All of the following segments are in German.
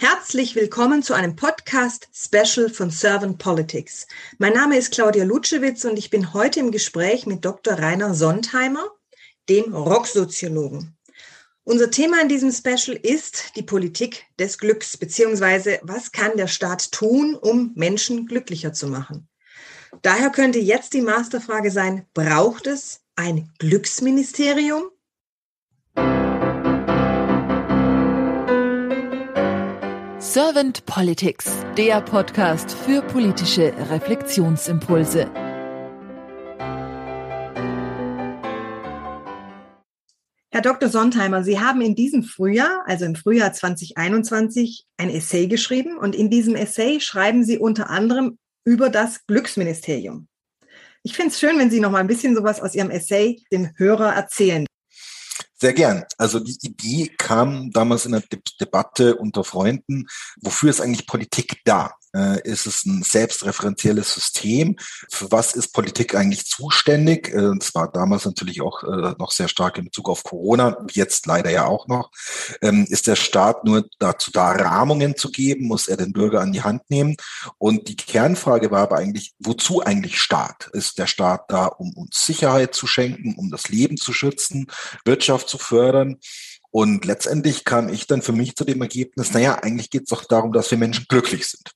Herzlich willkommen zu einem Podcast-Special von Servant Politics. Mein Name ist Claudia Lutschewitz und ich bin heute im Gespräch mit Dr. Rainer Sontheimer, dem Rocksoziologen. Unser Thema in diesem Special ist die Politik des Glücks, beziehungsweise was kann der Staat tun, um Menschen glücklicher zu machen. Daher könnte jetzt die Masterfrage sein, braucht es ein Glücksministerium? Servant Politics, der Podcast für politische Reflexionsimpulse. Herr Dr. Sontheimer, Sie haben in diesem Frühjahr, also im Frühjahr 2021, ein Essay geschrieben und in diesem Essay schreiben Sie unter anderem über das Glücksministerium. Ich finde es schön, wenn Sie noch mal ein bisschen sowas aus Ihrem Essay dem Hörer erzählen. Sehr gern. Also die Idee kam damals in der De Debatte unter Freunden, wofür ist eigentlich Politik da? Äh, ist es ein selbstreferenzielles System? Für was ist Politik eigentlich zuständig? Äh, das war damals natürlich auch äh, noch sehr stark in Bezug auf Corona, jetzt leider ja auch noch. Ähm, ist der Staat nur dazu da, Rahmungen zu geben? Muss er den Bürger an die Hand nehmen? Und die Kernfrage war aber eigentlich, wozu eigentlich Staat? Ist der Staat da, um uns Sicherheit zu schenken, um das Leben zu schützen, Wirtschaft zu fördern? Und letztendlich kam ich dann für mich zu dem Ergebnis, naja, eigentlich geht es doch darum, dass wir Menschen glücklich sind.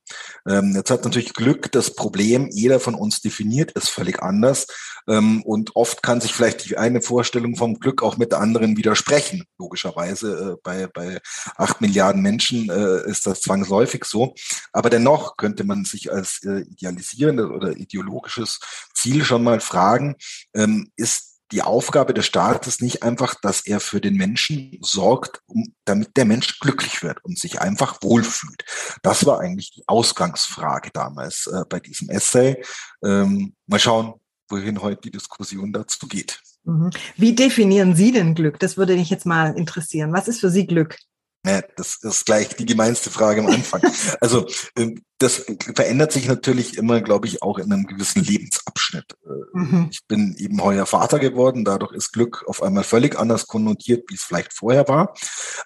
Ähm, jetzt hat natürlich Glück das Problem, jeder von uns definiert es völlig anders. Ähm, und oft kann sich vielleicht die eine Vorstellung vom Glück auch mit der anderen widersprechen. Logischerweise äh, bei, bei acht Milliarden Menschen äh, ist das zwangsläufig so. Aber dennoch könnte man sich als äh, idealisierendes oder ideologisches Ziel schon mal fragen, ähm, ist die Aufgabe des Staates nicht einfach, dass er für den Menschen sorgt, um, damit der Mensch glücklich wird und sich einfach wohlfühlt. Das war eigentlich die Ausgangsfrage damals äh, bei diesem Essay. Ähm, mal schauen, wohin heute die Diskussion dazu geht. Mhm. Wie definieren Sie denn Glück? Das würde mich jetzt mal interessieren. Was ist für Sie Glück? Ja, das ist gleich die gemeinste Frage am Anfang. Also ähm, das verändert sich natürlich immer, glaube ich, auch in einem gewissen Lebensabschnitt. Äh, mhm. Ich bin eben heuer Vater geworden, dadurch ist Glück auf einmal völlig anders konnotiert, wie es vielleicht vorher war.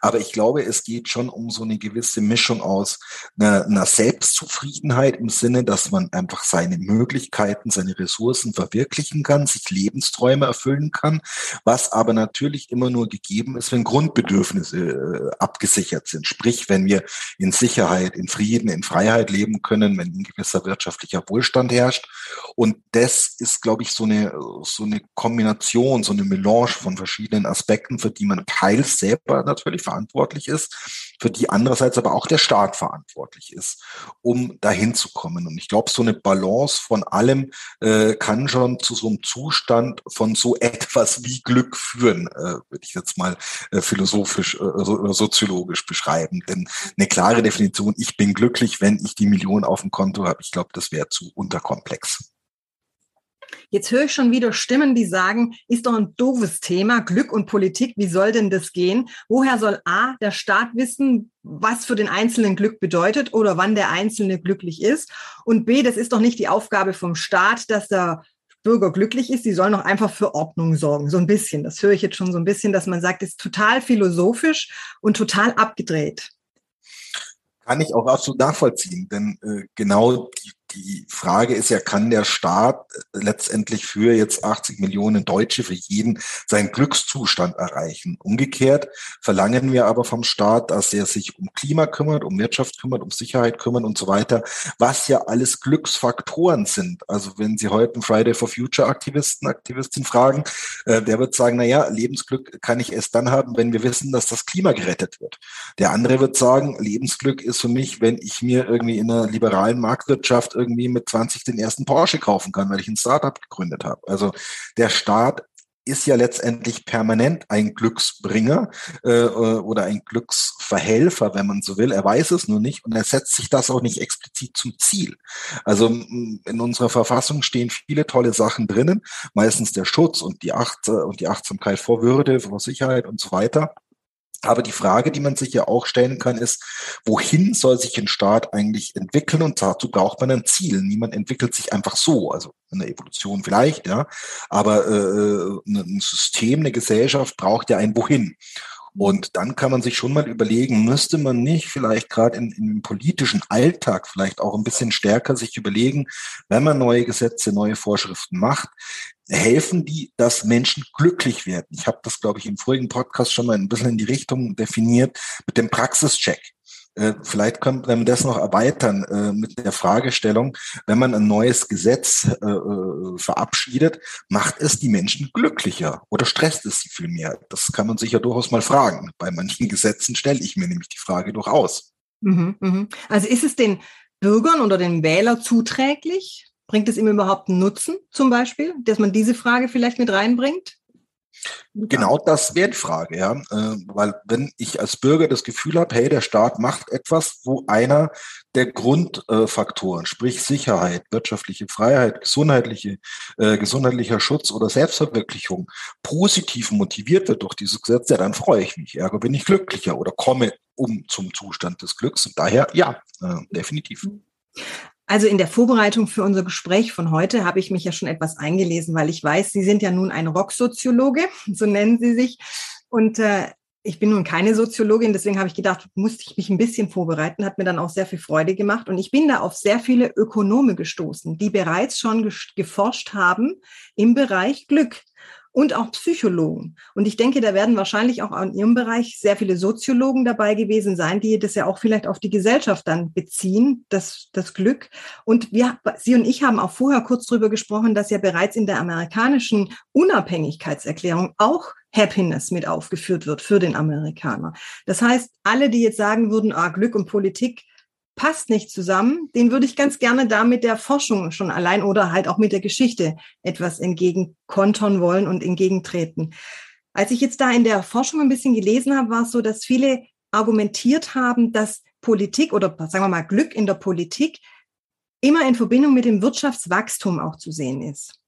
Aber ich glaube, es geht schon um so eine gewisse Mischung aus einer, einer Selbstzufriedenheit im Sinne, dass man einfach seine Möglichkeiten, seine Ressourcen verwirklichen kann, sich Lebensträume erfüllen kann, was aber natürlich immer nur gegeben ist, wenn Grundbedürfnisse äh, abgesichert sind. Sprich, wenn wir in Sicherheit, in Frieden, in Freiheit leben, leben können, wenn ein gewisser wirtschaftlicher Wohlstand herrscht. Und das ist, glaube ich, so eine, so eine Kombination, so eine Melange von verschiedenen Aspekten, für die man teils selber natürlich verantwortlich ist, für die andererseits aber auch der Staat verantwortlich ist, um dahin zu kommen. Und ich glaube, so eine Balance von allem äh, kann schon zu so einem Zustand von so etwas wie Glück führen, äh, würde ich jetzt mal äh, philosophisch äh, so, soziologisch beschreiben. Denn eine klare Definition, ich bin glücklich, wenn ich die Million auf dem Konto habe, ich glaube, das wäre zu unterkomplex. Jetzt höre ich schon wieder Stimmen, die sagen, ist doch ein doofes Thema, Glück und Politik, wie soll denn das gehen? Woher soll A, der Staat wissen, was für den Einzelnen Glück bedeutet oder wann der Einzelne glücklich ist? Und B, das ist doch nicht die Aufgabe vom Staat, dass der Bürger glücklich ist, sie sollen doch einfach für Ordnung sorgen. So ein bisschen. Das höre ich jetzt schon so ein bisschen, dass man sagt, ist total philosophisch und total abgedreht. Kann ich auch absolut nachvollziehen, denn äh, genau die die Frage ist ja, kann der Staat letztendlich für jetzt 80 Millionen Deutsche, für jeden seinen Glückszustand erreichen? Umgekehrt verlangen wir aber vom Staat, dass er sich um Klima kümmert, um Wirtschaft kümmert, um Sicherheit kümmert und so weiter, was ja alles Glücksfaktoren sind. Also wenn Sie heute einen Friday for Future Aktivisten, Aktivistin fragen, äh, der wird sagen, na ja, Lebensglück kann ich erst dann haben, wenn wir wissen, dass das Klima gerettet wird. Der andere wird sagen, Lebensglück ist für mich, wenn ich mir irgendwie in einer liberalen Marktwirtschaft irgendwie mit 20 den ersten Porsche kaufen kann, weil ich ein Startup gegründet habe. Also der Staat ist ja letztendlich permanent ein Glücksbringer äh, oder ein Glücksverhelfer, wenn man so will. Er weiß es nur nicht und er setzt sich das auch nicht explizit zum Ziel. Also in unserer Verfassung stehen viele tolle Sachen drinnen, meistens der Schutz und die Acht und die Achtsamkeit vor Würde, vor Sicherheit und so weiter. Aber die Frage, die man sich ja auch stellen kann, ist, wohin soll sich ein Staat eigentlich entwickeln? Und dazu braucht man ein Ziel. Niemand entwickelt sich einfach so. Also eine Evolution vielleicht, ja. Aber äh, ein System, eine Gesellschaft braucht ja ein Wohin. Und dann kann man sich schon mal überlegen, müsste man nicht vielleicht gerade dem politischen Alltag vielleicht auch ein bisschen stärker sich überlegen, wenn man neue Gesetze, neue Vorschriften macht, helfen die, dass Menschen glücklich werden. Ich habe das, glaube ich, im vorigen Podcast schon mal ein bisschen in die Richtung definiert mit dem Praxischeck. Äh, vielleicht könnte man das noch erweitern äh, mit der Fragestellung, wenn man ein neues Gesetz äh, verabschiedet, macht es die Menschen glücklicher oder stresst es sie viel mehr? Das kann man sich ja durchaus mal fragen. Bei manchen Gesetzen stelle ich mir nämlich die Frage durchaus. Mhm, mhm. Also ist es den Bürgern oder den Wählern zuträglich? Bringt es ihm überhaupt einen Nutzen zum Beispiel, dass man diese Frage vielleicht mit reinbringt? Genau das wäre die Frage, ja. Äh, weil wenn ich als Bürger das Gefühl habe, hey, der Staat macht etwas, wo einer der Grundfaktoren, sprich Sicherheit, wirtschaftliche Freiheit, gesundheitliche, äh, gesundheitlicher Schutz oder Selbstverwirklichung positiv motiviert wird durch dieses Gesetz, ja, dann freue ich mich. Ergo bin ich glücklicher oder komme um zum Zustand des Glücks. Und daher, ja, äh, definitiv. Also in der Vorbereitung für unser Gespräch von heute habe ich mich ja schon etwas eingelesen, weil ich weiß, Sie sind ja nun ein Rocksoziologe, so nennen Sie sich. Und äh, ich bin nun keine Soziologin, deswegen habe ich gedacht, musste ich mich ein bisschen vorbereiten, hat mir dann auch sehr viel Freude gemacht. Und ich bin da auf sehr viele Ökonome gestoßen, die bereits schon geforscht haben im Bereich Glück und auch Psychologen. Und ich denke, da werden wahrscheinlich auch in Ihrem Bereich sehr viele Soziologen dabei gewesen sein, die das ja auch vielleicht auf die Gesellschaft dann beziehen, das, das Glück. Und wir, Sie und ich haben auch vorher kurz darüber gesprochen, dass ja bereits in der amerikanischen Unabhängigkeitserklärung auch Happiness mit aufgeführt wird für den Amerikaner. Das heißt, alle, die jetzt sagen würden, ah, Glück und Politik, passt nicht zusammen, den würde ich ganz gerne da mit der Forschung schon allein oder halt auch mit der Geschichte etwas entgegenkontern wollen und entgegentreten. Als ich jetzt da in der Forschung ein bisschen gelesen habe, war es so, dass viele argumentiert haben, dass Politik oder sagen wir mal Glück in der Politik immer in Verbindung mit dem Wirtschaftswachstum auch zu sehen ist.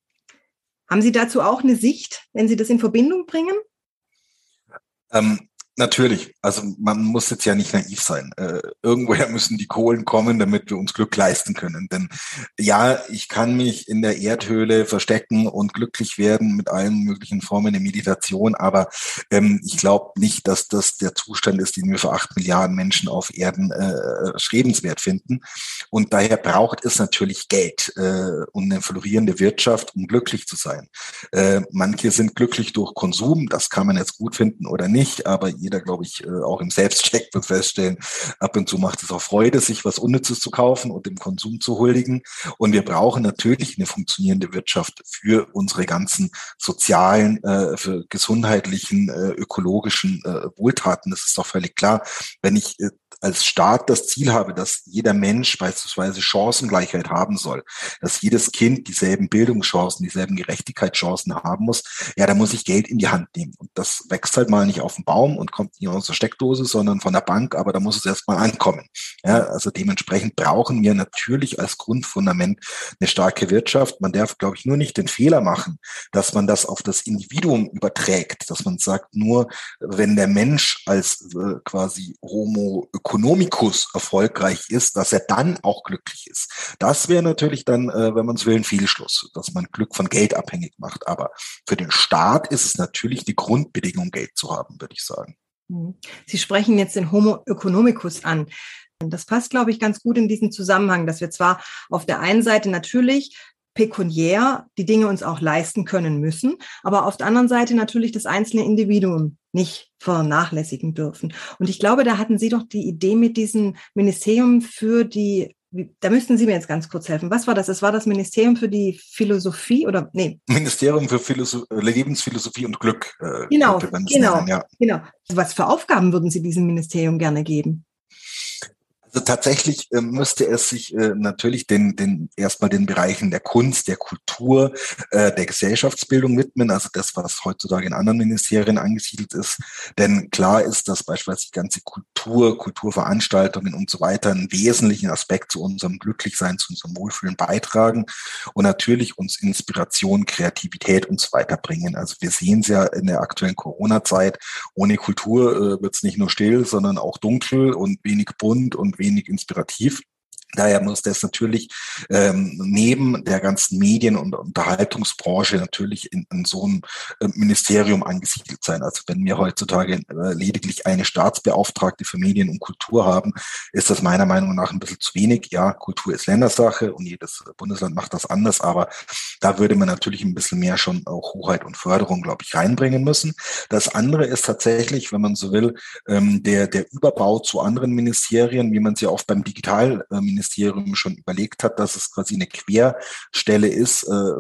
Haben Sie dazu auch eine Sicht, wenn Sie das in Verbindung bringen? Ähm, Natürlich. Also man muss jetzt ja nicht naiv sein. Äh, irgendwoher müssen die Kohlen kommen, damit wir uns Glück leisten können. Denn ja, ich kann mich in der Erdhöhle verstecken und glücklich werden mit allen möglichen Formen der Meditation, aber ähm, ich glaube nicht, dass das der Zustand ist, den wir für acht Milliarden Menschen auf Erden äh, schrebenswert finden. Und daher braucht es natürlich Geld äh, und eine florierende Wirtschaft, um glücklich zu sein. Äh, manche sind glücklich durch Konsum, das kann man jetzt gut finden oder nicht, aber jeder, glaube ich, äh, auch im Selbstcheck wird feststellen, ab und zu macht es auch Freude, sich was Unnützes zu kaufen und dem Konsum zu huldigen. Und wir brauchen natürlich eine funktionierende Wirtschaft für unsere ganzen sozialen, äh, für gesundheitlichen, äh, ökologischen Wohltaten. Das ist doch völlig klar. Wenn ich als Staat das Ziel habe, dass jeder Mensch beispielsweise Chancengleichheit haben soll, dass jedes Kind dieselben Bildungschancen, dieselben Gerechtigkeitschancen haben muss, ja, da muss ich Geld in die Hand nehmen. Und das wächst halt mal nicht auf dem Baum und kommt nicht aus der Steckdose, sondern von der Bank, aber da muss es erstmal ankommen. Ja, also dementsprechend brauchen wir natürlich als Grundfundament eine starke Wirtschaft. Man darf, glaube ich, nur nicht den Fehler machen, dass man das auf das Individuum überträgt, dass man sagt, nur wenn der Mensch als äh, quasi Homo Ökonomikus erfolgreich ist, dass er dann auch glücklich ist. Das wäre natürlich dann, äh, wenn man es will, ein Fehlschluss, dass man Glück von Geld abhängig macht. Aber für den Staat ist es natürlich die Grundbedingung, Geld zu haben, würde ich sagen. Mhm. Sie sprechen jetzt den Homo economicus an. Das passt, glaube ich, ganz gut in diesen Zusammenhang, dass wir zwar auf der einen Seite natürlich pekuniär die Dinge uns auch leisten können müssen, aber auf der anderen Seite natürlich das einzelne Individuum nicht vernachlässigen dürfen. Und ich glaube, da hatten Sie doch die Idee mit diesem Ministerium für die da müssten Sie mir jetzt ganz kurz helfen. Was war das? Es war das Ministerium für die Philosophie oder nee? Ministerium für Philosoph Lebensphilosophie und Glück. Äh, genau, genau, nennen, ja. genau. Was für Aufgaben würden Sie diesem Ministerium gerne geben? Also tatsächlich äh, müsste es sich äh, natürlich den, den erstmal den Bereichen der Kunst, der Kultur, äh, der Gesellschaftsbildung widmen, also das, was heutzutage in anderen Ministerien angesiedelt ist. Denn klar ist, dass beispielsweise die ganze Kultur, Kulturveranstaltungen und so weiter einen wesentlichen Aspekt zu unserem Glücklichsein, zu unserem Wohlfühlen beitragen und natürlich uns Inspiration, Kreativität und so weiter bringen. Also wir sehen es ja in der aktuellen Corona-Zeit, ohne Kultur äh, wird es nicht nur still, sondern auch dunkel und wenig bunt und wenig inspirativ. Daher muss das natürlich ähm, neben der ganzen Medien- und Unterhaltungsbranche natürlich in, in so einem äh, Ministerium angesiedelt sein. Also wenn wir heutzutage äh, lediglich eine Staatsbeauftragte für Medien und Kultur haben, ist das meiner Meinung nach ein bisschen zu wenig. Ja, Kultur ist Ländersache und jedes Bundesland macht das anders, aber da würde man natürlich ein bisschen mehr schon auch Hoheit und Förderung, glaube ich, reinbringen müssen. Das andere ist tatsächlich, wenn man so will, ähm, der, der Überbau zu anderen Ministerien, wie man sie auch beim Digitalministerium Ministerium schon überlegt hat, dass es quasi eine Querstelle ist, äh,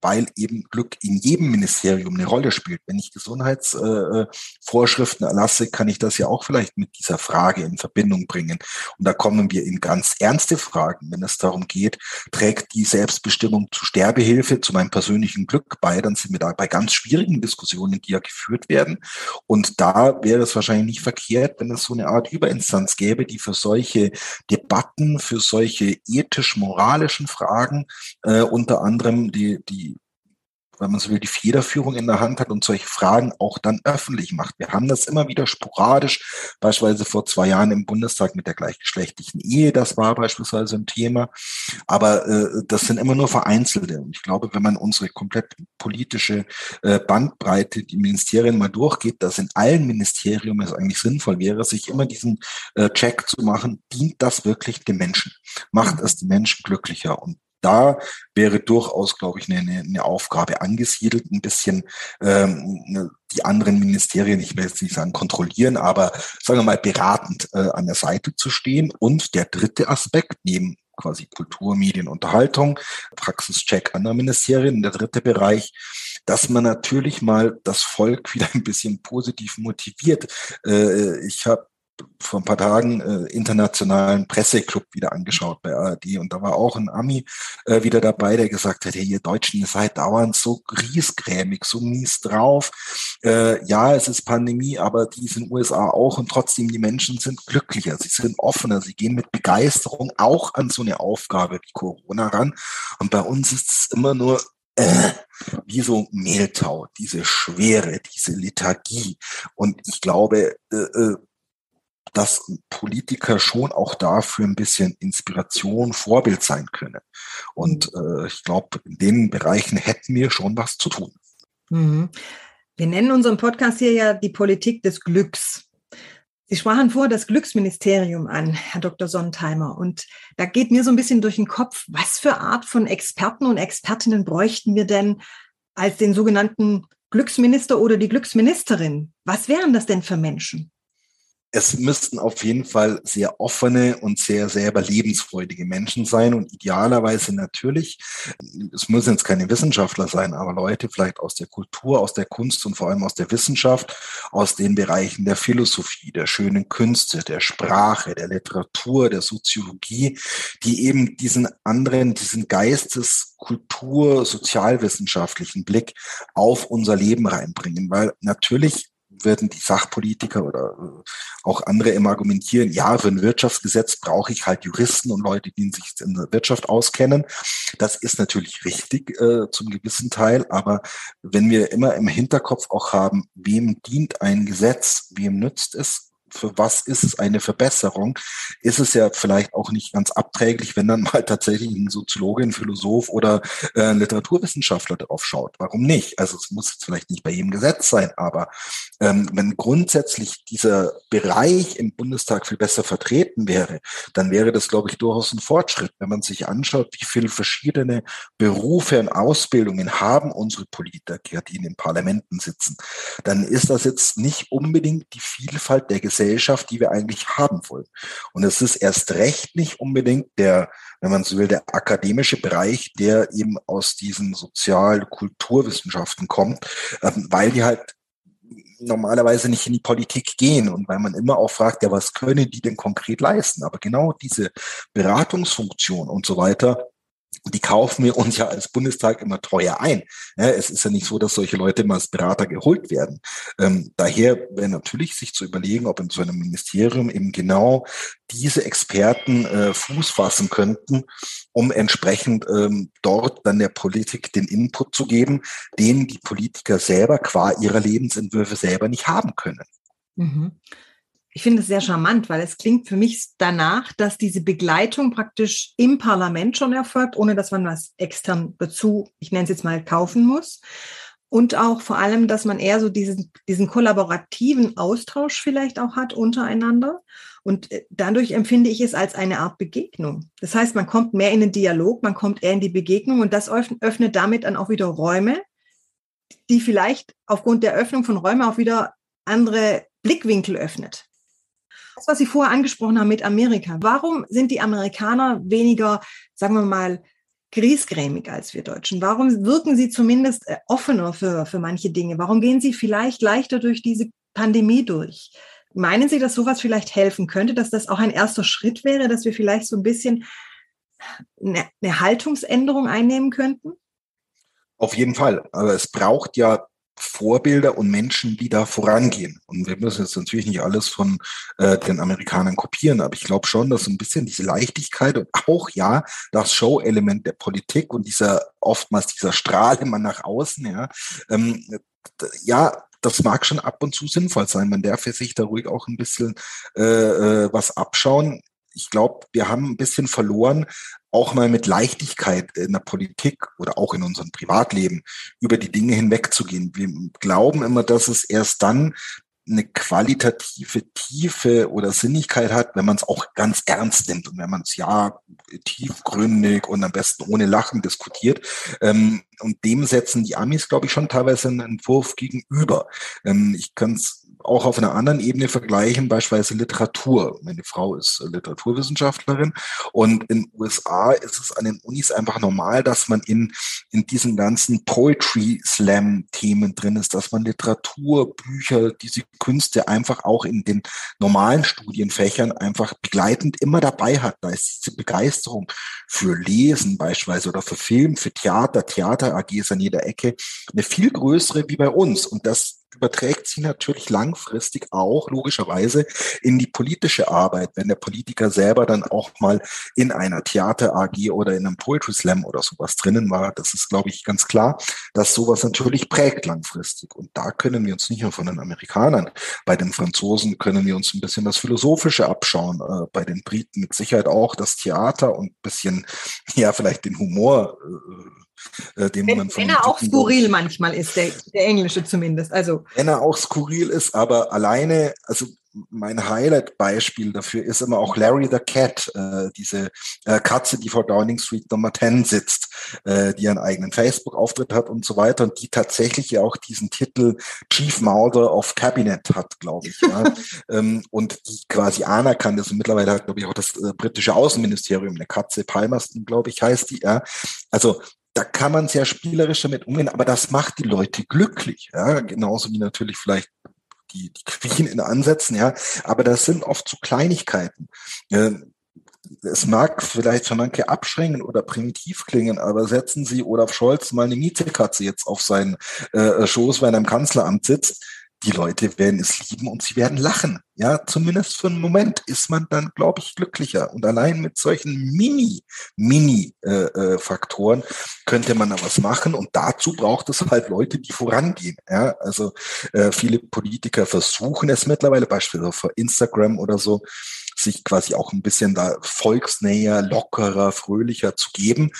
weil eben Glück in jedem Ministerium eine Rolle spielt. Wenn ich Gesundheitsvorschriften äh, erlasse, kann ich das ja auch vielleicht mit dieser Frage in Verbindung bringen. Und da kommen wir in ganz ernste Fragen, wenn es darum geht, trägt die Selbstbestimmung zu Sterbehilfe zu meinem persönlichen Glück bei, dann sind wir da bei ganz schwierigen Diskussionen, die ja geführt werden. Und da wäre es wahrscheinlich nicht verkehrt, wenn es so eine Art Überinstanz gäbe, die für solche Debatten, für solche ethisch-moralischen Fragen äh, unter anderem die, die wenn man so will, die Federführung in der Hand hat und solche Fragen auch dann öffentlich macht. Wir haben das immer wieder sporadisch, beispielsweise vor zwei Jahren im Bundestag mit der gleichgeschlechtlichen Ehe, das war beispielsweise ein Thema. Aber äh, das sind immer nur vereinzelte. Und ich glaube, wenn man unsere komplett politische äh, Bandbreite, die Ministerien mal durchgeht, dass in allen Ministerien es eigentlich sinnvoll wäre, sich immer diesen äh, Check zu machen, dient das wirklich den Menschen? Macht es die Menschen glücklicher? Und da wäre durchaus, glaube ich, eine, eine Aufgabe angesiedelt, ein bisschen ähm, ne, die anderen Ministerien, ich will jetzt nicht sagen kontrollieren, aber sagen wir mal beratend äh, an der Seite zu stehen. Und der dritte Aspekt, neben quasi Kultur, Medien, Unterhaltung, Praxischeck anderer Ministerien, der dritte Bereich, dass man natürlich mal das Volk wieder ein bisschen positiv motiviert. Äh, ich habe vor ein paar Tagen äh, internationalen Presseclub wieder angeschaut bei ARD und da war auch ein Ami äh, wieder dabei, der gesagt hat, hey, ihr Deutschen, ihr seid dauernd so griesgrämig, so mies drauf. Äh, ja, es ist Pandemie, aber die ist in den USA auch und trotzdem die Menschen sind glücklicher, sie sind offener, sie gehen mit Begeisterung auch an so eine Aufgabe wie Corona ran und bei uns ist es immer nur äh, wie so Mehltau, diese Schwere, diese Lethargie. Und ich glaube, äh, äh dass Politiker schon auch dafür ein bisschen Inspiration, Vorbild sein können. Und mhm. äh, ich glaube, in den Bereichen hätten wir schon was zu tun. Mhm. Wir nennen unseren Podcast hier ja die Politik des Glücks. Sie sprachen vor das Glücksministerium an, Herr Dr. Sonntheimer. Und da geht mir so ein bisschen durch den Kopf, was für Art von Experten und Expertinnen bräuchten wir denn als den sogenannten Glücksminister oder die Glücksministerin? Was wären das denn für Menschen? Es müssten auf jeden Fall sehr offene und sehr selber lebensfreudige Menschen sein und idealerweise natürlich, es müssen jetzt keine Wissenschaftler sein, aber Leute vielleicht aus der Kultur, aus der Kunst und vor allem aus der Wissenschaft, aus den Bereichen der Philosophie, der schönen Künste, der Sprache, der Literatur, der Soziologie, die eben diesen anderen, diesen Geistes, Kultur, sozialwissenschaftlichen Blick auf unser Leben reinbringen, weil natürlich werden die Sachpolitiker oder äh, auch andere immer argumentieren, ja, für ein Wirtschaftsgesetz brauche ich halt Juristen und Leute, die sich in der Wirtschaft auskennen. Das ist natürlich richtig äh, zum gewissen Teil, aber wenn wir immer im Hinterkopf auch haben, wem dient ein Gesetz, wem nützt es, für was ist es eine Verbesserung, ist es ja vielleicht auch nicht ganz abträglich, wenn dann mal tatsächlich ein Soziologe, ein Philosoph oder äh, Literaturwissenschaftler darauf schaut. Warum nicht? Also es muss jetzt vielleicht nicht bei jedem Gesetz sein, aber ähm, wenn grundsätzlich dieser Bereich im Bundestag viel besser vertreten wäre, dann wäre das, glaube ich, durchaus ein Fortschritt. Wenn man sich anschaut, wie viele verschiedene Berufe und Ausbildungen haben unsere Politiker, die in den Parlamenten sitzen, dann ist das jetzt nicht unbedingt die Vielfalt der Gesellschaft, Gesellschaft, die wir eigentlich haben wollen. Und es ist erst recht nicht unbedingt der, wenn man so will, der akademische Bereich, der eben aus diesen Sozial-Kulturwissenschaften kommt, ähm, weil die halt normalerweise nicht in die Politik gehen und weil man immer auch fragt, ja, was können die denn konkret leisten? Aber genau diese Beratungsfunktion und so weiter, die kaufen wir uns ja als Bundestag immer teuer ein. Es ist ja nicht so, dass solche Leute immer als Berater geholt werden. Ähm, daher wäre natürlich sich zu überlegen, ob in so einem Ministerium eben genau diese Experten äh, Fuß fassen könnten, um entsprechend ähm, dort dann der Politik den Input zu geben, den die Politiker selber qua ihrer Lebensentwürfe selber nicht haben können. Mhm. Ich finde es sehr charmant, weil es klingt für mich danach, dass diese Begleitung praktisch im Parlament schon erfolgt, ohne dass man was extern dazu, ich nenne es jetzt mal, kaufen muss. Und auch vor allem, dass man eher so diesen, diesen kollaborativen Austausch vielleicht auch hat untereinander. Und äh, dadurch empfinde ich es als eine Art Begegnung. Das heißt, man kommt mehr in den Dialog, man kommt eher in die Begegnung und das öffnet damit dann auch wieder Räume, die vielleicht aufgrund der Öffnung von Räumen auch wieder andere Blickwinkel öffnet. Das, was Sie vorher angesprochen haben mit Amerika. Warum sind die Amerikaner weniger, sagen wir mal, griesgrämig als wir Deutschen? Warum wirken sie zumindest äh, offener für, für manche Dinge? Warum gehen sie vielleicht leichter durch diese Pandemie durch? Meinen Sie, dass sowas vielleicht helfen könnte, dass das auch ein erster Schritt wäre, dass wir vielleicht so ein bisschen eine, eine Haltungsänderung einnehmen könnten? Auf jeden Fall. Aber es braucht ja Vorbilder und Menschen, die da vorangehen. Und wir müssen jetzt natürlich nicht alles von äh, den Amerikanern kopieren, aber ich glaube schon, dass so ein bisschen diese Leichtigkeit und auch ja das Show-Element der Politik und dieser oftmals dieser Strahl immer nach außen, ja, ähm, ja, das mag schon ab und zu sinnvoll sein. Man darf sich da ruhig auch ein bisschen äh, äh was abschauen ich glaube, wir haben ein bisschen verloren, auch mal mit Leichtigkeit in der Politik oder auch in unserem Privatleben über die Dinge hinwegzugehen. Wir glauben immer, dass es erst dann eine qualitative Tiefe oder Sinnigkeit hat, wenn man es auch ganz ernst nimmt und wenn man es ja tiefgründig und am besten ohne Lachen diskutiert. Ähm, und dem setzen die Amis, glaube ich, schon teilweise einen Entwurf gegenüber. Ähm, ich kann es auch auf einer anderen Ebene vergleichen, beispielsweise Literatur. Meine Frau ist Literaturwissenschaftlerin und in den USA ist es an den Unis einfach normal, dass man in, in diesen ganzen Poetry Slam Themen drin ist, dass man Literatur, Bücher, diese Künste einfach auch in den normalen Studienfächern einfach begleitend immer dabei hat. Da ist diese Begeisterung für Lesen beispielsweise oder für Film, für Theater, Theater AGs an jeder Ecke eine viel größere wie bei uns. Und das überträgt sie natürlich langfristig auch logischerweise in die politische Arbeit, wenn der Politiker selber dann auch mal in einer Theater AG oder in einem Poetry Slam oder sowas drinnen war. Das ist, glaube ich, ganz klar, dass sowas natürlich prägt langfristig. Und da können wir uns nicht nur von den Amerikanern, bei den Franzosen können wir uns ein bisschen das Philosophische abschauen, äh, bei den Briten mit Sicherheit auch das Theater und bisschen, ja, vielleicht den Humor. Äh, äh, den wenn, man von Wenn er auch skurril manchmal ist, der, der englische zumindest. Also. Wenn er auch skurril ist, aber alleine, also mein Highlight-Beispiel dafür ist immer auch Larry the Cat, äh, diese äh, Katze, die vor Downing Street Nummer 10 sitzt, äh, die einen eigenen Facebook-Auftritt hat und so weiter und die tatsächlich ja auch diesen Titel Chief Mauler of Cabinet hat, glaube ich. Ja. ähm, und die quasi anerkannt ist und mittlerweile hat, glaube ich, auch das äh, britische Außenministerium eine Katze, Palmerston, glaube ich, heißt die. Ja. Also da kann man sehr spielerisch damit umgehen, aber das macht die Leute glücklich. Ja? Genauso wie natürlich vielleicht die, die Queen in Ansätzen, ja. Aber das sind oft so Kleinigkeiten. Es mag vielleicht für manche abschränken oder primitiv klingen, aber setzen Sie Olaf Scholz mal eine Mietekatze jetzt auf seinen äh, Schoß, wenn er im Kanzleramt sitzt die Leute werden es lieben und sie werden lachen. Ja, zumindest für einen Moment ist man dann, glaube ich, glücklicher. Und allein mit solchen Mini, Mini-Faktoren äh, äh, könnte man da was machen. Und dazu braucht es halt Leute, die vorangehen. Ja, also äh, viele Politiker versuchen es mittlerweile, beispielsweise auf Instagram oder so, sich quasi auch ein bisschen da volksnäher, lockerer, fröhlicher zu geben.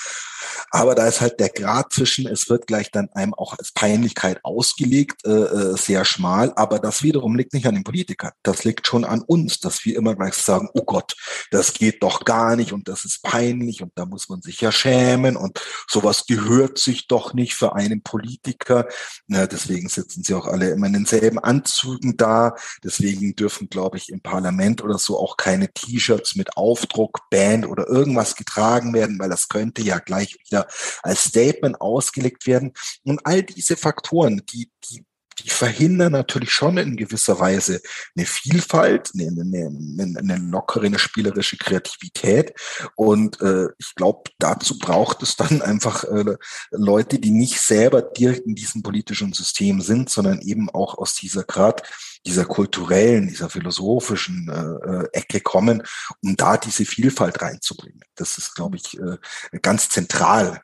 Aber da ist halt der Grad zwischen, es wird gleich dann einem auch als Peinlichkeit ausgelegt, äh, äh, sehr schmal. Aber das wiederum liegt nicht an den Politikern. Das liegt schon an uns, dass wir immer gleich sagen, oh Gott, das geht doch gar nicht und das ist peinlich und da muss man sich ja schämen und sowas gehört sich doch nicht für einen Politiker. Na, deswegen sitzen sie auch alle immer in denselben Anzügen da. Deswegen dürfen, glaube ich, im Parlament oder so auch keine T-Shirts mit Aufdruck, Band oder irgendwas getragen werden, weil das könnte ja gleich wieder als Statement ausgelegt werden. Und all diese Faktoren, die, die die verhindern natürlich schon in gewisser Weise eine Vielfalt, eine, eine, eine lockere, eine spielerische Kreativität. Und äh, ich glaube, dazu braucht es dann einfach äh, Leute, die nicht selber direkt in diesem politischen System sind, sondern eben auch aus dieser Grad dieser kulturellen, dieser philosophischen äh, äh, Ecke kommen, um da diese Vielfalt reinzubringen. Das ist, glaube ich, äh, ganz zentral.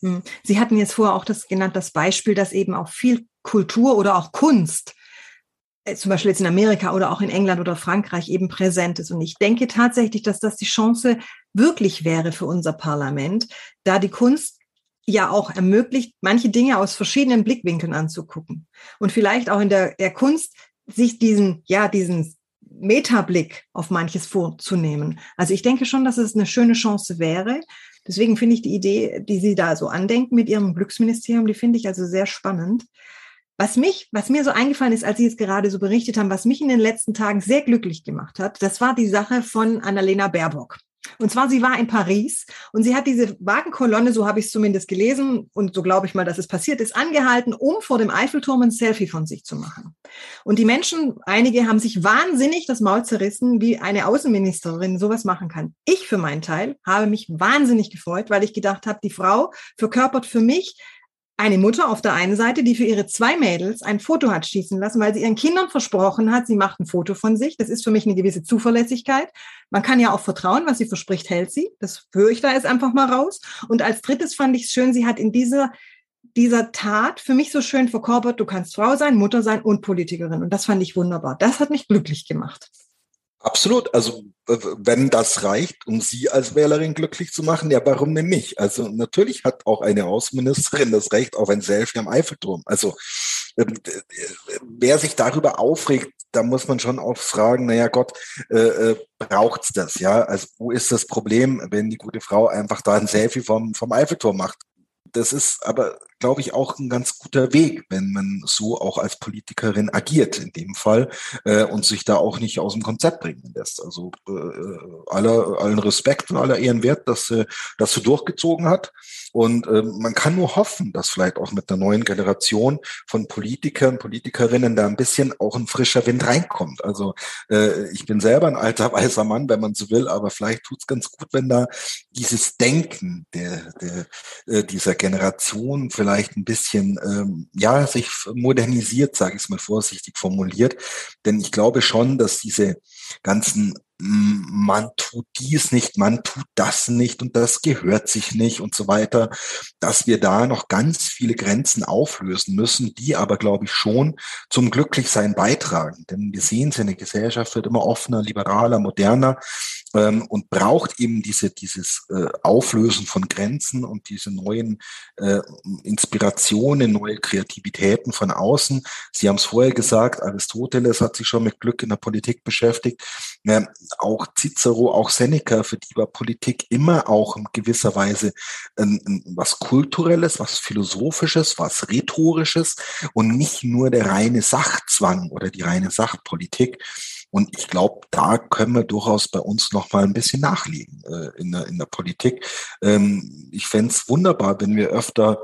Hm. Sie hatten jetzt vorher auch das genannt, das Beispiel, dass eben auch viel Kultur oder auch Kunst äh, zum Beispiel jetzt in Amerika oder auch in England oder Frankreich eben präsent ist. Und ich denke tatsächlich, dass das die Chance wirklich wäre für unser Parlament, da die Kunst ja auch ermöglicht, manche Dinge aus verschiedenen Blickwinkeln anzugucken. Und vielleicht auch in der, der Kunst sich diesen, ja, diesen Metablick auf manches vorzunehmen. Also ich denke schon, dass es eine schöne Chance wäre. Deswegen finde ich die Idee, die Sie da so andenken mit Ihrem Glücksministerium, die finde ich also sehr spannend. Was mich, was mir so eingefallen ist, als Sie jetzt gerade so berichtet haben, was mich in den letzten Tagen sehr glücklich gemacht hat, das war die Sache von Annalena Baerbock. Und zwar, sie war in Paris und sie hat diese Wagenkolonne, so habe ich es zumindest gelesen und so glaube ich mal, dass es passiert ist, angehalten, um vor dem Eiffelturm ein Selfie von sich zu machen. Und die Menschen, einige haben sich wahnsinnig das Maul zerrissen, wie eine Außenministerin sowas machen kann. Ich für meinen Teil habe mich wahnsinnig gefreut, weil ich gedacht habe, die Frau verkörpert für mich eine Mutter auf der einen Seite, die für ihre zwei Mädels ein Foto hat schießen lassen, weil sie ihren Kindern versprochen hat, sie macht ein Foto von sich. Das ist für mich eine gewisse Zuverlässigkeit. Man kann ja auch vertrauen, was sie verspricht, hält sie. Das höre ich da jetzt einfach mal raus. Und als drittes fand ich es schön, sie hat in dieser, dieser Tat für mich so schön verkörpert, du kannst Frau sein, Mutter sein und Politikerin. Und das fand ich wunderbar. Das hat mich glücklich gemacht. Absolut. Also wenn das reicht, um Sie als Wählerin glücklich zu machen, ja, warum denn nicht? Also natürlich hat auch eine Außenministerin das Recht auf ein Selfie am Eiffelturm. Also ähm, wer sich darüber aufregt, da muss man schon auch fragen, naja Gott, äh, äh, braucht's das? Ja, also wo ist das Problem, wenn die gute Frau einfach da ein Selfie vom, vom Eiffelturm macht? Das ist aber glaube ich, auch ein ganz guter Weg, wenn man so auch als Politikerin agiert in dem Fall äh, und sich da auch nicht aus dem Konzept bringen lässt. Also äh, aller, allen Respekt und aller Ehrenwert, dass äh, das so durchgezogen hat. Und äh, man kann nur hoffen, dass vielleicht auch mit der neuen Generation von Politikern, Politikerinnen da ein bisschen auch ein frischer Wind reinkommt. Also äh, ich bin selber ein alter weißer Mann, wenn man so will, aber vielleicht tut's ganz gut, wenn da dieses Denken der, der, äh, dieser Generation vielleicht vielleicht ein bisschen, ähm, ja, sich modernisiert, sage ich es mal vorsichtig formuliert. Denn ich glaube schon, dass diese ganzen man tut dies nicht, man tut das nicht und das gehört sich nicht und so weiter, dass wir da noch ganz viele Grenzen auflösen müssen, die aber, glaube ich, schon zum Glücklichsein beitragen. Denn wir sehen es, eine Gesellschaft wird immer offener, liberaler, moderner ähm, und braucht eben diese, dieses äh, Auflösen von Grenzen und diese neuen äh, Inspirationen, neue Kreativitäten von außen. Sie haben es vorher gesagt, Aristoteles hat sich schon mit Glück in der Politik beschäftigt. Ähm, auch Cicero, auch Seneca, für die war Politik immer auch in gewisser Weise ähm, was Kulturelles, was Philosophisches, was Rhetorisches und nicht nur der reine Sachzwang oder die reine Sachpolitik. Und ich glaube, da können wir durchaus bei uns noch mal ein bisschen nachlegen äh, in, der, in der Politik. Ähm, ich fände es wunderbar, wenn wir öfter,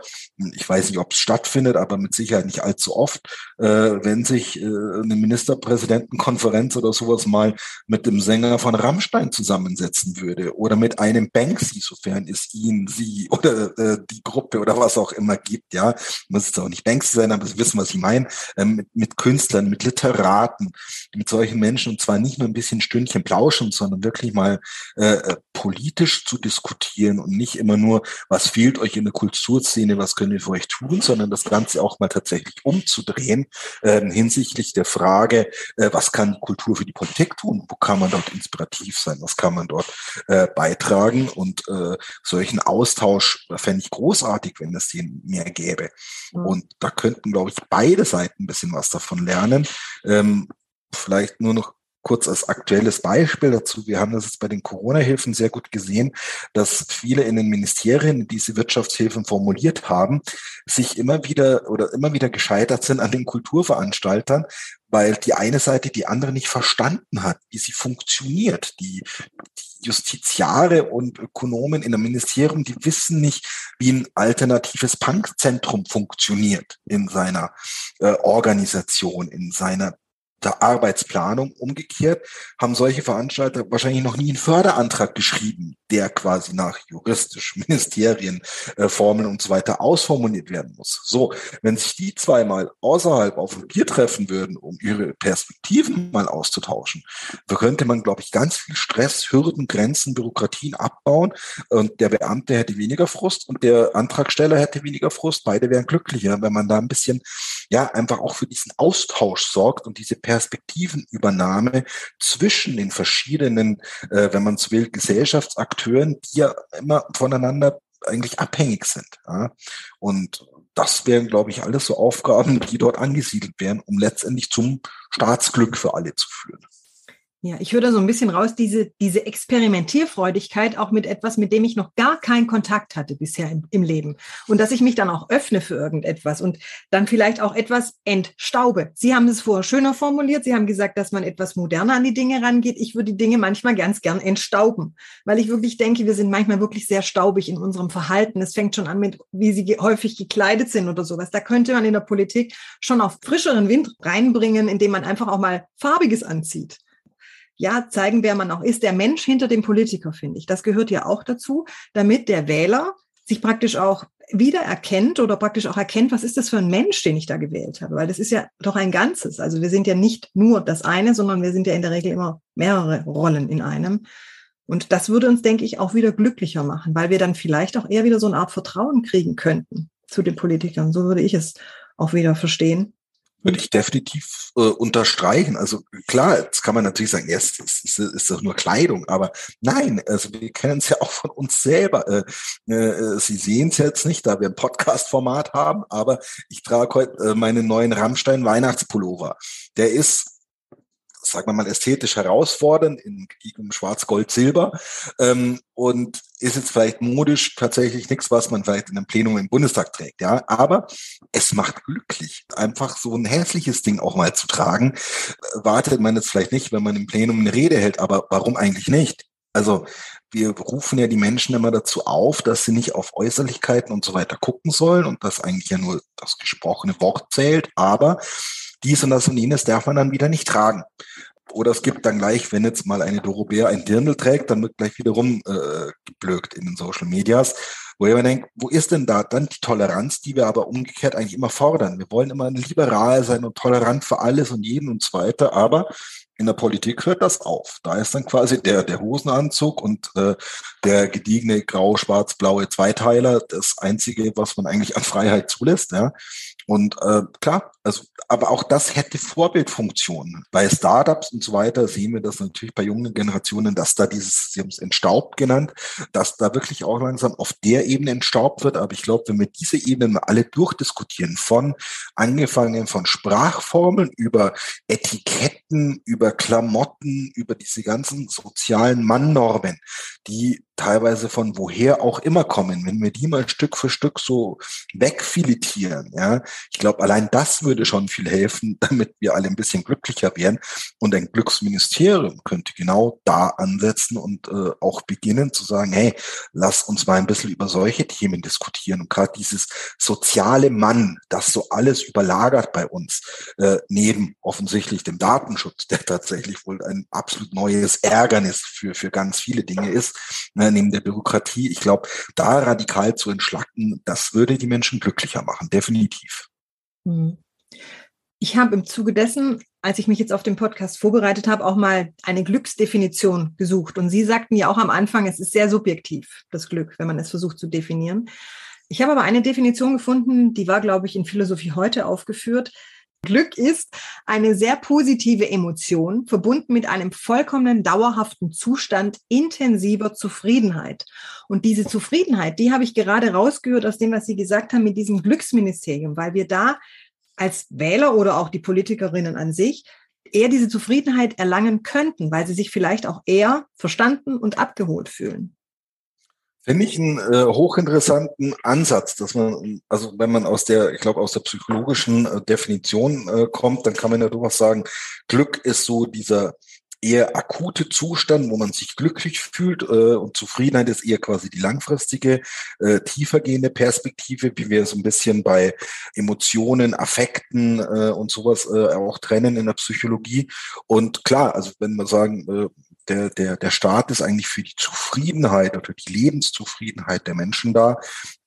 ich weiß nicht, ob es stattfindet, aber mit Sicherheit nicht allzu oft, äh, wenn sich äh, eine Ministerpräsidentenkonferenz oder sowas mal mit dem Sänger von Rammstein zusammensetzen würde oder mit einem Banksy, sofern es ihn, sie oder äh, die Gruppe oder was auch immer gibt. Ja, muss es auch nicht Banksy sein, aber Sie wissen, was ich meine. Ähm, mit, mit Künstlern, mit Literaten, mit solchen Menschen Menschen und zwar nicht nur ein bisschen Stündchen plauschen, sondern wirklich mal äh, äh, politisch zu diskutieren und nicht immer nur, was fehlt euch in der Kulturszene, was können wir für euch tun, sondern das Ganze auch mal tatsächlich umzudrehen äh, hinsichtlich der Frage, äh, was kann Kultur für die Politik tun, wo kann man dort inspirativ sein, was kann man dort äh, beitragen und äh, solchen Austausch fände ich großartig, wenn es den mehr gäbe. Mhm. Und da könnten, glaube ich, beide Seiten ein bisschen was davon lernen. Ähm, vielleicht nur noch kurz als aktuelles Beispiel dazu. Wir haben das jetzt bei den Corona-Hilfen sehr gut gesehen, dass viele in den Ministerien, die diese Wirtschaftshilfen formuliert haben, sich immer wieder oder immer wieder gescheitert sind an den Kulturveranstaltern, weil die eine Seite die andere nicht verstanden hat, wie sie funktioniert. Die, die Justiziare und Ökonomen in einem Ministerium, die wissen nicht, wie ein alternatives Punkzentrum funktioniert in seiner äh, Organisation, in seiner der Arbeitsplanung. Umgekehrt haben solche Veranstalter wahrscheinlich noch nie einen Förderantrag geschrieben, der quasi nach juristischen Ministerien, äh, und so weiter ausformuliert werden muss. So, wenn sich die zweimal außerhalb auf ein Bier treffen würden, um ihre Perspektiven mal auszutauschen, so könnte man, glaube ich, ganz viel Stress, Hürden, Grenzen, Bürokratien abbauen und der Beamte hätte weniger Frust und der Antragsteller hätte weniger Frust. Beide wären glücklicher, wenn man da ein bisschen, ja, einfach auch für diesen Austausch sorgt und diese Perspektiven Perspektivenübernahme zwischen den verschiedenen, äh, wenn man so will, Gesellschaftsakteuren, die ja immer voneinander eigentlich abhängig sind. Ja? Und das wären, glaube ich, alles so Aufgaben, die dort angesiedelt wären, um letztendlich zum Staatsglück für alle zu führen. Ja, ich höre da so ein bisschen raus, diese, diese Experimentierfreudigkeit auch mit etwas, mit dem ich noch gar keinen Kontakt hatte bisher im, im Leben. Und dass ich mich dann auch öffne für irgendetwas und dann vielleicht auch etwas entstaube. Sie haben es vorher schöner formuliert. Sie haben gesagt, dass man etwas moderner an die Dinge rangeht. Ich würde die Dinge manchmal ganz gern entstauben, weil ich wirklich denke, wir sind manchmal wirklich sehr staubig in unserem Verhalten. Es fängt schon an mit, wie sie häufig gekleidet sind oder sowas. Da könnte man in der Politik schon auf frischeren Wind reinbringen, indem man einfach auch mal farbiges anzieht ja, zeigen, wer man auch ist, der Mensch hinter dem Politiker, finde ich. Das gehört ja auch dazu, damit der Wähler sich praktisch auch wiedererkennt oder praktisch auch erkennt, was ist das für ein Mensch, den ich da gewählt habe, weil das ist ja doch ein Ganzes. Also wir sind ja nicht nur das eine, sondern wir sind ja in der Regel immer mehrere Rollen in einem. Und das würde uns, denke ich, auch wieder glücklicher machen, weil wir dann vielleicht auch eher wieder so eine Art Vertrauen kriegen könnten zu den Politikern. So würde ich es auch wieder verstehen würde ich definitiv äh, unterstreichen. Also klar, jetzt kann man natürlich sagen, ja, ist, ist, ist doch nur Kleidung, aber nein, also wir kennen es ja auch von uns selber. Äh, äh, Sie sehen es jetzt nicht, da wir ein Podcast-Format haben, aber ich trage heute äh, meinen neuen Rammstein Weihnachtspullover. Der ist sagen wir mal, ästhetisch herausfordernd in gediegenem Schwarz, Gold, Silber ähm, und ist jetzt vielleicht modisch tatsächlich nichts, was man vielleicht in einem Plenum im Bundestag trägt, ja, aber es macht glücklich, einfach so ein hässliches Ding auch mal zu tragen. Wartet man jetzt vielleicht nicht, wenn man im Plenum eine Rede hält, aber warum eigentlich nicht? Also wir rufen ja die Menschen immer dazu auf, dass sie nicht auf Äußerlichkeiten und so weiter gucken sollen und dass eigentlich ja nur das gesprochene Wort zählt, aber dies und das und jenes darf man dann wieder nicht tragen. Oder es gibt dann gleich, wenn jetzt mal eine Dorobert ein Dirndl trägt, dann wird gleich wiederum äh, geblökt in den Social Medias, wo ich mir denke, wo ist denn da dann die Toleranz, die wir aber umgekehrt eigentlich immer fordern? Wir wollen immer liberal sein und tolerant für alles und jeden und so weiter, aber in der Politik hört das auf. Da ist dann quasi der, der Hosenanzug und äh, der gediegene grau-schwarz-blaue Zweiteiler das Einzige, was man eigentlich an Freiheit zulässt. Ja. Und äh, klar, also, aber auch das hätte Vorbildfunktionen. Bei Startups und so weiter sehen wir das natürlich bei jungen Generationen, dass da dieses, Sie haben es entstaubt genannt, dass da wirklich auch langsam auf der Ebene entstaubt wird. Aber ich glaube, wenn wir diese Ebenen alle durchdiskutieren, von angefangen von Sprachformeln über Etiketten, über Klamotten, über diese ganzen sozialen Mannnormen, die teilweise von woher auch immer kommen, wenn wir die mal Stück für Stück so wegfiletieren, ja, ich glaube, allein das würde schon viel helfen, damit wir alle ein bisschen glücklicher wären. Und ein Glücksministerium könnte genau da ansetzen und äh, auch beginnen zu sagen, hey, lass uns mal ein bisschen über solche Themen diskutieren. Und gerade dieses soziale Mann, das so alles überlagert bei uns, äh, neben offensichtlich dem Datenschutz, der tatsächlich wohl ein absolut neues Ärgernis für, für ganz viele Dinge ist, ne, neben der Bürokratie. Ich glaube, da radikal zu entschlacken, das würde die Menschen glücklicher machen, definitiv. Mhm. Ich habe im Zuge dessen, als ich mich jetzt auf den Podcast vorbereitet habe, auch mal eine Glücksdefinition gesucht. Und Sie sagten ja auch am Anfang, es ist sehr subjektiv, das Glück, wenn man es versucht zu definieren. Ich habe aber eine Definition gefunden, die war, glaube ich, in Philosophie heute aufgeführt. Glück ist eine sehr positive Emotion, verbunden mit einem vollkommenen dauerhaften Zustand intensiver Zufriedenheit. Und diese Zufriedenheit, die habe ich gerade rausgehört aus dem, was Sie gesagt haben mit diesem Glücksministerium, weil wir da als Wähler oder auch die Politikerinnen an sich eher diese Zufriedenheit erlangen könnten, weil sie sich vielleicht auch eher verstanden und abgeholt fühlen. Finde ich einen äh, hochinteressanten Ansatz, dass man, also wenn man aus der, ich glaube, aus der psychologischen äh, Definition äh, kommt, dann kann man ja durchaus sagen, Glück ist so dieser eher akute Zustand, wo man sich glücklich fühlt äh, und Zufriedenheit ist eher quasi die langfristige, äh, tiefergehende Perspektive, wie wir so ein bisschen bei Emotionen, Affekten äh, und sowas äh, auch trennen in der Psychologie. Und klar, also wenn wir sagen, äh, der, der, der Staat ist eigentlich für die Zufriedenheit oder die Lebenszufriedenheit der Menschen da,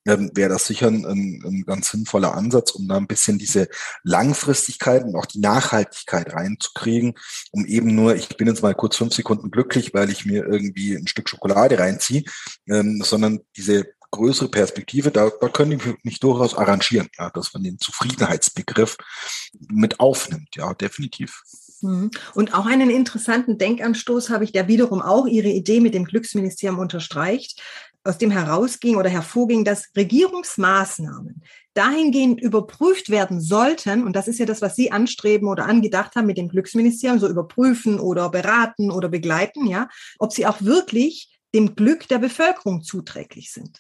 ähm, wäre das sicher ein, ein, ganz sinnvoller Ansatz, um da ein bisschen diese Langfristigkeit und auch die Nachhaltigkeit reinzukriegen, um eben nur, ich bin jetzt mal kurz fünf Sekunden glücklich, weil ich mir irgendwie ein Stück Schokolade reinziehe, ähm, sondern diese größere Perspektive, da, da können die mich durchaus arrangieren, ja, dass man den Zufriedenheitsbegriff mit aufnimmt, ja, definitiv. Mhm. Und auch einen interessanten Denkanstoß habe ich, der wiederum auch Ihre Idee mit dem Glücksministerium unterstreicht, aus dem herausging oder hervorging, dass Regierungsmaßnahmen dahingehend überprüft werden sollten, und das ist ja das, was Sie anstreben oder angedacht haben mit dem Glücksministerium, so überprüfen oder beraten oder begleiten, ja, ob sie auch wirklich dem Glück der Bevölkerung zuträglich sind.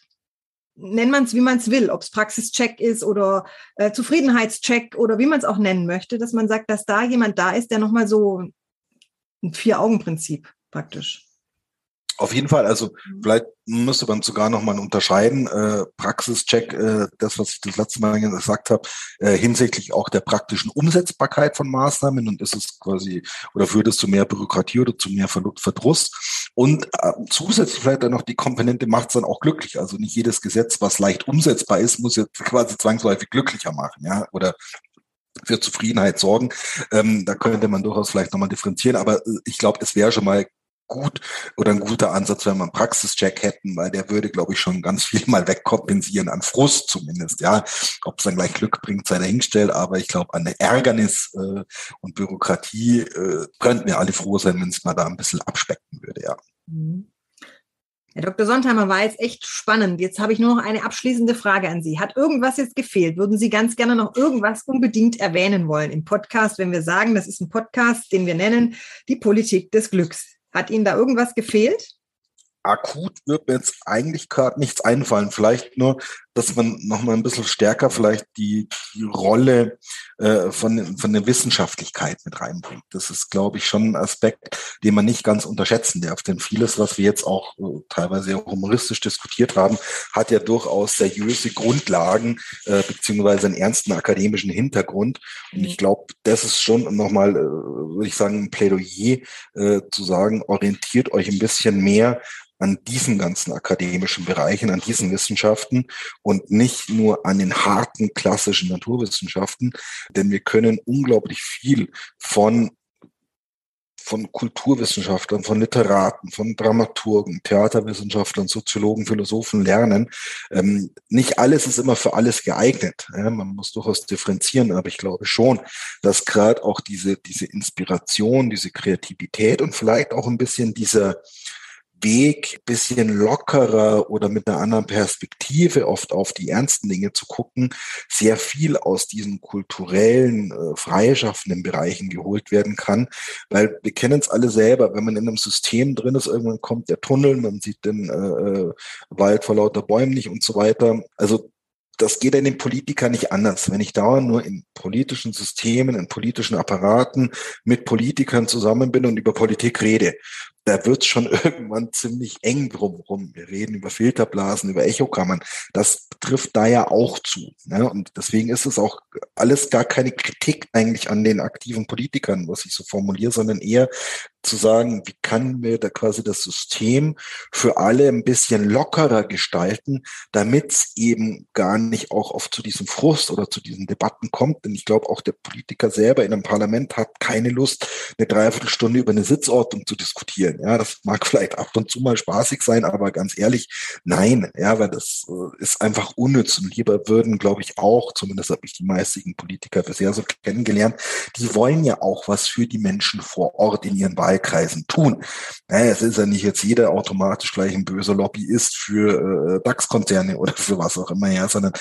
Nennt man es, wie man es will, ob es Praxischeck ist oder äh, Zufriedenheitscheck oder wie man es auch nennen möchte, dass man sagt, dass da jemand da ist, der nochmal so ein Vier-Augen-Prinzip praktisch auf jeden Fall, also mhm. vielleicht müsste man sogar nochmal unterscheiden, äh, Praxischeck, äh, das, was ich das letzte Mal gesagt habe, äh, hinsichtlich auch der praktischen Umsetzbarkeit von Maßnahmen und ist es quasi, oder führt es zu mehr Bürokratie oder zu mehr Verdruss und äh, zusätzlich vielleicht dann noch die Komponente macht es dann auch glücklich, also nicht jedes Gesetz, was leicht umsetzbar ist, muss jetzt quasi zwangsläufig glücklicher machen, ja, oder für Zufriedenheit sorgen. Ähm, da könnte man durchaus vielleicht nochmal differenzieren, aber äh, ich glaube, es wäre schon mal gut oder ein guter Ansatz, wenn wir einen Praxischeck hätten, weil der würde, glaube ich, schon ganz viel mal wegkompensieren an Frust zumindest. Ja, ob es dann gleich Glück bringt, sei dahingestellt, aber ich glaube, an Ärgernis äh, und Bürokratie äh, könnten wir alle froh sein, wenn es mal da ein bisschen abspecken würde, ja. Mhm. Herr Dr. Sontheimer war jetzt echt spannend. Jetzt habe ich nur noch eine abschließende Frage an Sie. Hat irgendwas jetzt gefehlt? Würden Sie ganz gerne noch irgendwas unbedingt erwähnen wollen im Podcast, wenn wir sagen, das ist ein Podcast, den wir nennen, die Politik des Glücks? Hat Ihnen da irgendwas gefehlt? Akut wird mir jetzt eigentlich gerade nichts einfallen. Vielleicht nur dass man nochmal ein bisschen stärker vielleicht die, die Rolle äh, von, von der Wissenschaftlichkeit mit reinbringt. Das ist, glaube ich, schon ein Aspekt, den man nicht ganz unterschätzen darf. Denn vieles, was wir jetzt auch äh, teilweise humoristisch diskutiert haben, hat ja durchaus seriöse Grundlagen äh, beziehungsweise einen ernsten akademischen Hintergrund. Und ich glaube, das ist schon nochmal, äh, würde ich sagen, ein Plädoyer äh, zu sagen, orientiert euch ein bisschen mehr an diesen ganzen akademischen Bereichen, an diesen Wissenschaften und nicht nur an den harten klassischen Naturwissenschaften, denn wir können unglaublich viel von von Kulturwissenschaftlern, von Literaten, von Dramaturgen, Theaterwissenschaftlern, Soziologen, Philosophen lernen. Ähm, nicht alles ist immer für alles geeignet. Ja, man muss durchaus differenzieren, aber ich glaube schon, dass gerade auch diese, diese Inspiration, diese Kreativität und vielleicht auch ein bisschen dieser, Weg, bisschen lockerer oder mit einer anderen Perspektive oft auf die ernsten Dinge zu gucken, sehr viel aus diesen kulturellen, äh, freischaffenden Bereichen geholt werden kann. Weil wir kennen es alle selber, wenn man in einem System drin ist, irgendwann kommt der Tunnel, man sieht den äh, äh Wald vor lauter Bäumen nicht und so weiter. Also das geht in den Politikern nicht anders. Wenn ich dauernd nur in politischen Systemen, in politischen Apparaten mit Politikern zusammen bin und über Politik rede, da wird es schon irgendwann ziemlich eng drumherum. Wir reden über Filterblasen, über Echokammern. Das trifft da ja auch zu. Ne? Und deswegen ist es auch alles gar keine Kritik eigentlich an den aktiven Politikern, was ich so formuliere, sondern eher zu sagen, wie kann wir da quasi das System für alle ein bisschen lockerer gestalten, damit es eben gar nicht auch oft zu diesem Frust oder zu diesen Debatten kommt. Denn ich glaube, auch der Politiker selber in einem Parlament hat keine Lust, eine Dreiviertelstunde über eine Sitzordnung zu diskutieren. Ja, das mag vielleicht ab und zu mal spaßig sein, aber ganz ehrlich, nein, ja, weil das äh, ist einfach unnütz. Und lieber würden, glaube ich, auch, zumindest habe ich die meisten Politiker bisher so kennengelernt, die wollen ja auch was für die Menschen vor Ort in ihren Wahl Wahlkreisen tun. Naja, es ist ja nicht jetzt jeder automatisch gleich ein böser Lobbyist für äh, DAX-Konzerne oder für was auch immer, ja, sondern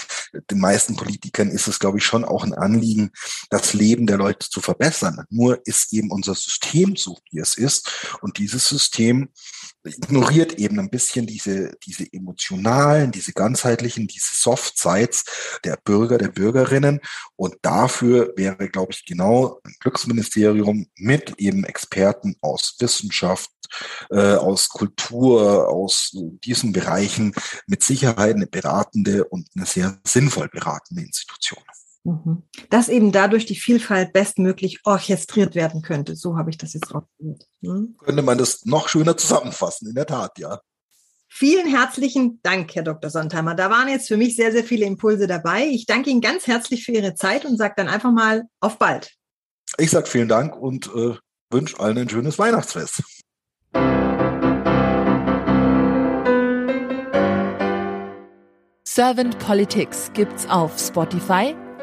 den meisten Politikern ist es, glaube ich, schon auch ein Anliegen, das Leben der Leute zu verbessern. Nur ist eben unser System so, wie es ist. Und dieses System ignoriert eben ein bisschen diese, diese emotionalen, diese ganzheitlichen, diese Soft Sides der Bürger, der Bürgerinnen. Und dafür wäre, glaube ich, genau ein Glücksministerium mit eben Experten aus Wissenschaft, äh, aus Kultur, aus diesen Bereichen mit Sicherheit eine beratende und eine sehr sinnvoll beratende Institution. Mhm. Dass eben dadurch die Vielfalt bestmöglich orchestriert werden könnte. So habe ich das jetzt rausgehört. Hm? Könnte man das noch schöner zusammenfassen, in der Tat, ja. Vielen herzlichen Dank, Herr Dr. Sontheimer. Da waren jetzt für mich sehr, sehr viele Impulse dabei. Ich danke Ihnen ganz herzlich für Ihre Zeit und sage dann einfach mal auf bald. Ich sage vielen Dank und äh, wünsche allen ein schönes Weihnachtsfest. Servant Politics gibt's auf Spotify,